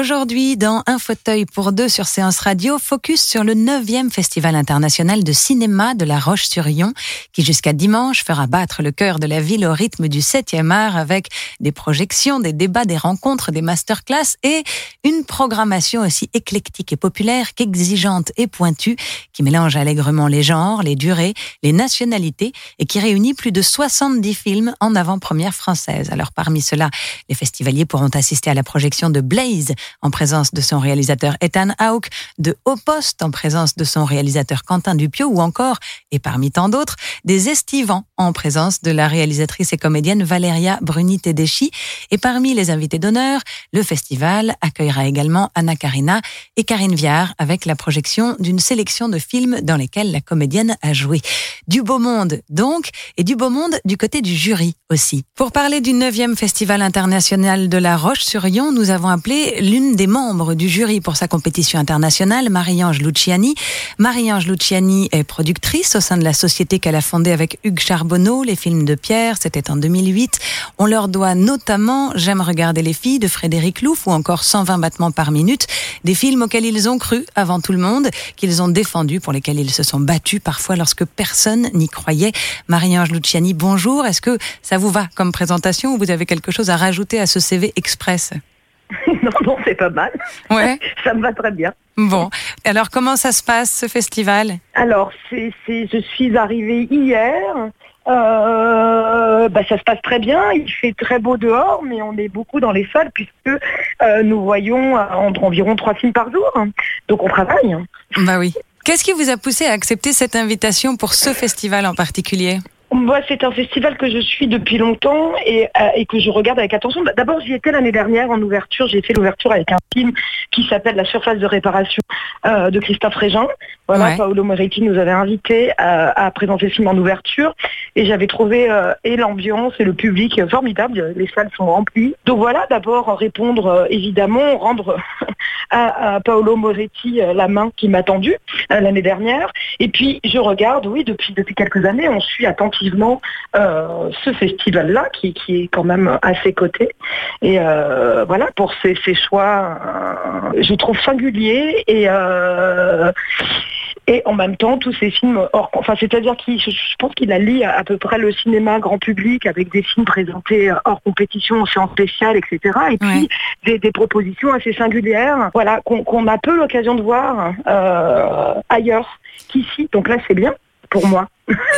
Aujourd'hui, dans Un fauteuil pour deux sur Séance Radio, focus sur le 9e Festival international de cinéma de La Roche-sur-Yon, qui jusqu'à dimanche fera battre le cœur de la ville au rythme du 7e art avec des projections, des débats, des rencontres, des masterclass et une programmation aussi éclectique et populaire qu'exigeante et pointue, qui mélange allègrement les genres, les durées, les nationalités et qui réunit plus de 70 films en avant-première française. Alors parmi ceux-là, les festivaliers pourront assister à la projection de Blaze, en présence de son réalisateur Ethan Hawke, de Haut Poste en présence de son réalisateur Quentin Dupieux ou encore, et parmi tant d'autres, des Estivants en présence de la réalisatrice et comédienne Valeria Bruni-Tedeschi. Et parmi les invités d'honneur, le festival accueillera également Anna Karina et Karine Viard avec la projection d'une sélection de films dans lesquels la comédienne a joué. Du beau monde donc, et du beau monde du côté du jury aussi. Pour parler du 9e Festival international de la Roche-sur-Yon, nous avons appelé l'une des membres du jury pour sa compétition internationale, Marie-Ange Luciani. Marie-Ange Luciani est productrice au sein de la société qu'elle a fondée avec Hugues Charbonneau, les films de Pierre, c'était en 2008. On leur doit notamment J'aime regarder les filles de Frédéric Louf ou encore 120 battements par minute, des films auxquels ils ont cru avant tout le monde, qu'ils ont défendus, pour lesquels ils se sont battus parfois lorsque personne n'y croyait. Marie-Ange Luciani, bonjour. Est-ce que ça vous va comme présentation ou vous avez quelque chose à rajouter à ce CV express? non, non, c'est pas mal. Ouais. Ça me va très bien. Bon, alors comment ça se passe ce festival? Alors, c'est, je suis arrivée hier. Euh, bah, ça se passe très bien. Il fait très beau dehors, mais on est beaucoup dans les salles puisque euh, nous voyons euh, entre environ trois films par jour. Donc on travaille. Bah oui. Qu'est-ce qui vous a poussé à accepter cette invitation pour ce festival en particulier? Moi, c'est un festival que je suis depuis longtemps et, euh, et que je regarde avec attention. Bah, D'abord, j'y étais l'année dernière en ouverture. J'ai fait l'ouverture avec un film qui s'appelle La surface de réparation euh, de Christophe Régin. Voilà, Ouais. Paolo Moretti nous avait invités à, à présenter le film en ouverture et j'avais trouvé euh, et l'ambiance et le public formidable. Les salles sont remplies. Donc voilà, d'abord répondre euh, évidemment, rendre à, à Paolo Moretti euh, la main qui m'a tendue euh, l'année dernière. Et puis je regarde, oui, depuis depuis quelques années, on suit attentivement euh, ce festival-là qui, qui est quand même à ses côtés. Et euh, voilà, pour ces, ces choix, euh, je trouve singuliers et et en même temps tous ces films hors, enfin c'est-à-dire qu'il, je, je pense qu'il allie à, à peu près le cinéma grand public avec des films présentés hors compétition, en séance spéciale, etc. Et puis Ouais. des, des propositions assez singulières, voilà, qu'on a peu l'occasion de voir euh, ailleurs qu'ici. Donc là, c'est bien pour moi.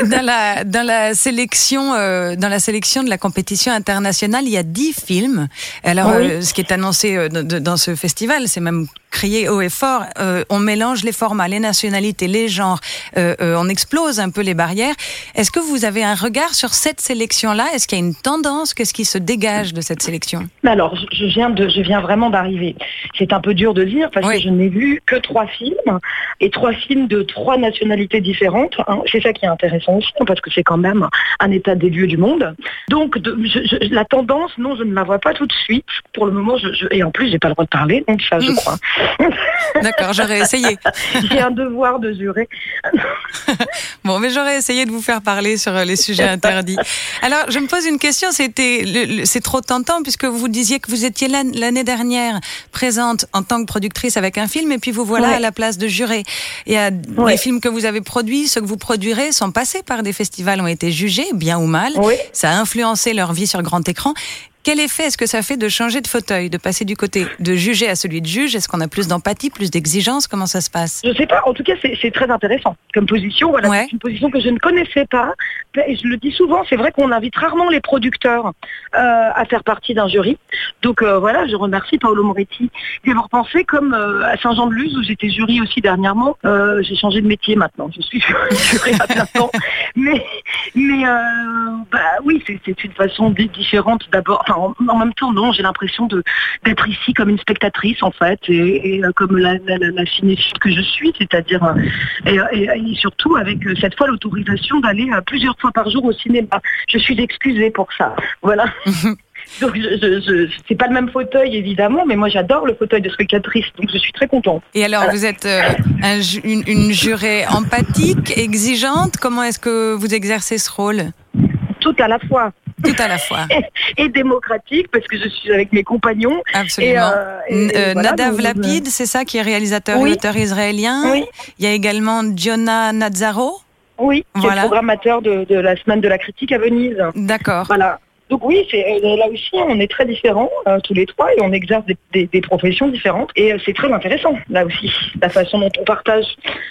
Dans la dans la sélection euh, dans la sélection de la compétition internationale, il y a dix films. Alors Oui. euh, ce qui est annoncé euh, de- de- dans ce festival, c'est même crié haut et fort. euh, on mélange les formats, les nationalités, les genres. euh, euh, on explose un peu les barrières. Est-ce que vous avez un regard sur cette sélection-là? Est-ce qu'il y a une tendance? Qu'est-ce qui se dégage de cette sélection? Alors, je- viens de, je viens vraiment d'arriver. C'est un peu dur de dire parce Oui. que je n'ai vu que trois films et trois films de trois nationalités différentes. hein. C'est ça qui est intéressant aussi parce que c'est quand même un état des lieux du monde. Donc, de- je- je- la tendance, non, je ne la vois pas tout de suite. Pour le moment, je, et en plus, j'ai pas le droit de parler, donc ça, je Mm. crois. D'accord, j'aurais essayé. j'ai un devoir de jurer. Bon, mais j'aurais essayé de vous faire parler sur euh, les sujets interdits. Alors, je me pose une question. C'était, c'est trop tentant puisque vous disiez que vous étiez l'an- l'année dernière présente en tant que productrice avec un film, et puis vous voilà Ouais. à la place de juré. Et euh, Ouais. les films que vous avez produits, ceux que vous produirez, sont passés par des festivals, ont été jugés, bien ou mal. Oui. Ça a influencé leur vie sur grand écran. Quel effet est-ce que ça fait de changer de fauteuil, de passer du côté de juger à celui de juge? Est-ce qu'on a plus d'empathie, plus d'exigence Comment ça se passe? Je sais pas. En tout cas, c'est très intéressant comme position. Voilà, c'est une position que je ne connaissais pas. Et je le dis souvent, c'est vrai qu'on invite rarement les producteurs euh, à faire partie d'un jury. Donc euh, voilà, je remercie Paolo Moretti d'y avoir pensé, comme euh, à Saint-Jean-de-Luz où j'étais jury aussi dernièrement. j'ai changé de métier maintenant. Je suis jury à plein temps. Mais, mais bah, oui, c'est une façon différente d'abord en, même temps, non, j'ai l'impression d'être ici comme une spectatrice, en fait, et, euh, comme la, la, la, cinéphile que je suis, c'est-à-dire, euh, et, surtout avec euh, cette fois l'autorisation d'aller plusieurs fois par jour au cinéma. Je suis excusée pour ça. Voilà. Donc, je, c'est pas le même fauteuil évidemment, mais moi j'adore le fauteuil de spectatrice, donc je suis très contente. Et alors, vous êtes une, une, jurée empathique, exigeante? Comment est-ce que vous exercez ce rôle? Tout à la fois. Tout à la fois. et, démocratique, parce que je suis avec mes compagnons. Absolument. Euh, euh, Nadav Lapid, c'est ça, qui est réalisateur et auteur israélien. Oui. Il y a également Jonah Nazaro. Oui, qui est programmateur de, la semaine de la critique à Venise. D'accord. Voilà. Donc oui, euh, là aussi, on est très différents tous les trois et on exerce des, professions différentes. Et c'est très intéressant, là aussi, la façon dont on partage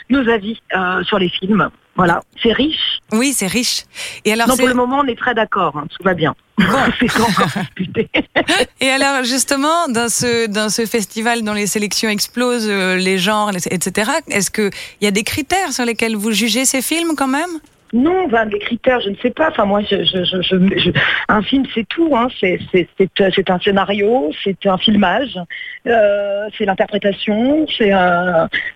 nos avis sur les films. Voilà, c'est riche. Oui, c'est riche. Et alors, non, pour le moment, on est très d'accord. Hein, tout va bien. Bon. Et alors, justement, dans ce dans ce festival dont les sélections explosent, euh, les genres, etc. Est-ce que il y a des critères sur lesquels vous jugez ces films quand même? Non, ben, les critères, je ne sais pas. Enfin, moi, je, je, je, un film, c'est tout. Hein. C'est un scénario, c'est un filmage, euh, c'est l'interprétation, c'est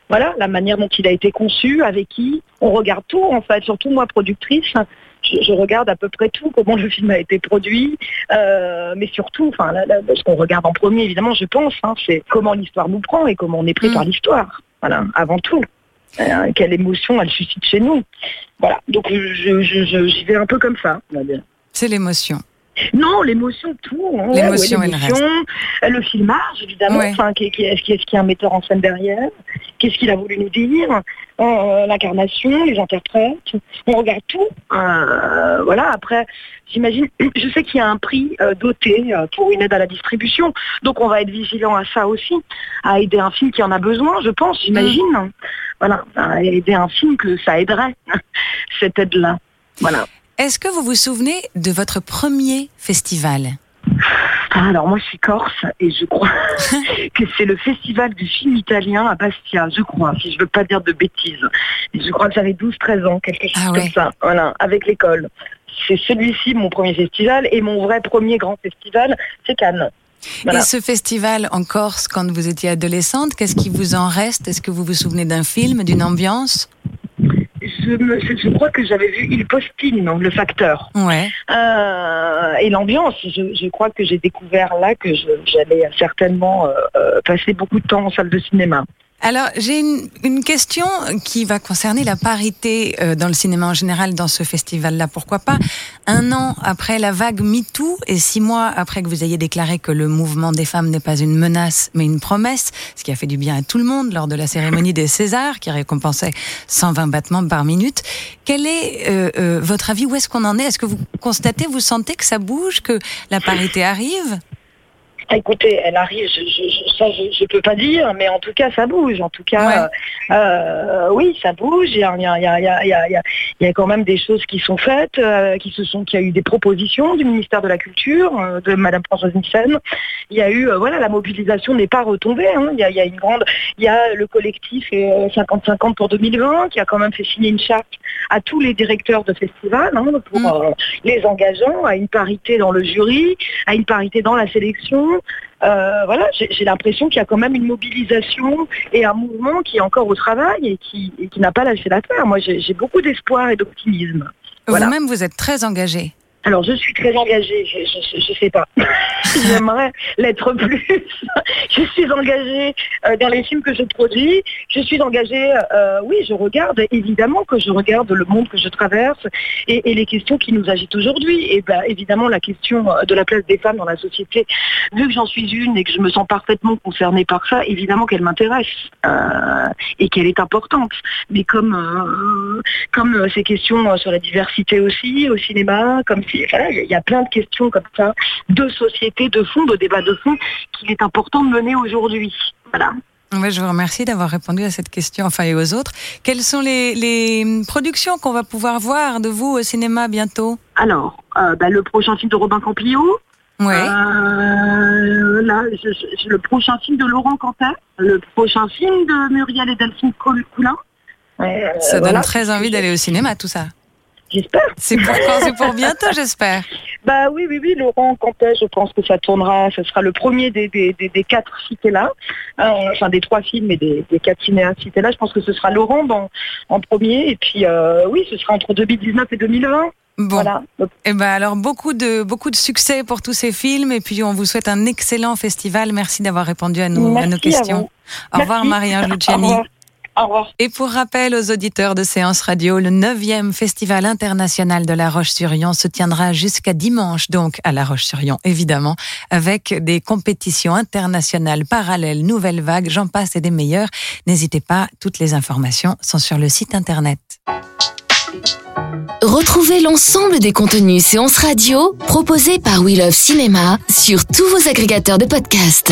voilà la manière dont il a été conçu, avec qui. On regarde tout, en fait. Surtout moi, productrice, je, regarde à peu près tout, comment le film a été produit, euh, mais surtout, enfin, ce qu'on regarde en premier, évidemment, je pense, hein, c'est comment l'histoire nous prend et comment on est pris mm. par l'histoire. Voilà, avant tout. Euh, quelle émotion elle suscite chez nous. Voilà, donc j'y vais un peu comme ça, C'est l'émotion. Non, l'émotion, tout. Hein. l'émotion, le filmage, évidemment. Enfin, est-ce qu'il y a un metteur en scène derrière Qu'est-ce qu'il a voulu nous dire? Euh, L'incarnation, les interprètes. On regarde tout. Euh, voilà. Après, j'imagine, je sais qu'il y a un prix doté pour une aide à la distribution. Donc, on va être vigilant à ça aussi, à aider un film qui en a besoin, je pense, j'imagine. Mm voilà, aider un film que ça aiderait, cette aide-là. Voilà. Est-ce que vous vous souvenez de votre premier festival? Ah, alors moi je suis corse et je crois que c'est le festival du film italien à Bastia, je crois, si je veux pas dire de bêtises. Je crois que j'avais 12-13 ans, quelque chose ah comme ça, voilà, avec l'école. C'est celui-ci mon premier festival et mon vrai premier grand festival, c'est Cannes. Et ce festival en Corse, quand vous étiez adolescente, qu'est-ce qui vous en reste? Est-ce que vous vous souvenez d'un film, d'une ambiance? Je, crois que j'avais vu Il Postine, le facteur. Ouais. Euh, et l'ambiance, je, crois que j'ai découvert là que j'allais certainement euh, euh, passer beaucoup de temps en salle de cinéma. Alors, j'ai une, question qui va concerner la parité euh, dans le cinéma en général dans ce festival-là. Pourquoi pas Un an après la vague MeToo et six mois après que vous ayez déclaré que le mouvement des femmes n'est pas une menace mais une promesse, ce qui a fait du bien à tout le monde lors de la cérémonie des Césars qui récompensait 120 battements par minute. Quel est euh, euh, votre avis? Où est-ce qu'on en est? Est-ce que vous constatez, vous sentez que ça bouge, que la parité arrive? Écoutez, elle arrive, je, ça je ne peux pas dire, mais en tout cas ça bouge. En tout cas, euh, oui, ça bouge. Il y a, y, a, quand même des choses qui sont faites, euh, qui se sont, qui a eu des propositions du ministère de la Culture, euh, de Madame Françoise Nissen. Il y a eu, voilà, la mobilisation n'est pas retombée. Hein. Il, y a, une grande, il y a le collectif 50-50 pour 2020 qui a quand même fait signer une charte à tous les directeurs de festivals hein, pour mm. les engageants à une parité dans le jury, à une parité dans la sélection euh, voilà, j'ai l'impression qu'il y a quand même une mobilisation et un mouvement qui est encore au travail et qui, qui n'a pas lâché l'affaire. Moi, j'ai beaucoup d'espoir et d'optimisme. Vous-même, vous êtes très engagé. Alors, je suis très engagée, je ne sais pas. J'aimerais l'être plus. je suis engagée euh, dans les films que je produis. Je suis engagée, euh, oui, je regarde, évidemment que je regarde le monde que je traverse et, les questions qui nous agitent aujourd'hui. Et ben, évidemment, la question euh, de la place des femmes dans la société, vu que j'en suis une et que je me sens parfaitement concernée par ça, évidemment qu'elle m'intéresse et qu'elle est importante. Mais comme, comme ces questions sur la diversité aussi, au cinéma, comme puis voilà, il y a plein de questions comme ça, de société, de fond, de débat de fond, qu'il est important de mener aujourd'hui. Voilà. je vous remercie d'avoir répondu à cette question, enfin et aux autres. Quelles sont les, productions qu'on va pouvoir voir de vous au cinéma bientôt? Alors, euh, bah, le prochain film de Robin Campillo. Ouais. Euh, là, le prochain film de Laurent Quentin, le prochain film de Muriel et Delphine Coulin. ça donne très envie d'aller au cinéma, tout ça. J'espère. C'est pour C'est pour bientôt, j'espère. Bah oui, oui, oui, Laurent Cantet, je pense que ça tournera, ce sera le premier des, des, des, quatre cités là, euh, enfin des trois films et des, quatre cinéastes cités là. Je pense que ce sera Laurent dans, en premier, et puis euh, oui, ce sera entre 2019 et 2020. Bon. Voilà. Et eh ben alors beaucoup de beaucoup de succès pour tous ces films et puis on vous souhaite un excellent festival. Merci d'avoir répondu à, nous, à nos questions. Au revoir Marie-Ange Luciani. Au revoir. Et pour rappel aux auditeurs de Séance Radio, le 9e Festival international de La Roche-sur-Yon se tiendra jusqu'à dimanche, donc à La Roche-sur-Yon, évidemment, avec des compétitions internationales parallèles, nouvelles vagues, j'en passe et des meilleures. N'hésitez pas, toutes les informations sont sur le site internet. Retrouvez l'ensemble des contenus Séance Radio proposés par We Love Cinéma sur tous vos agrégateurs de podcasts.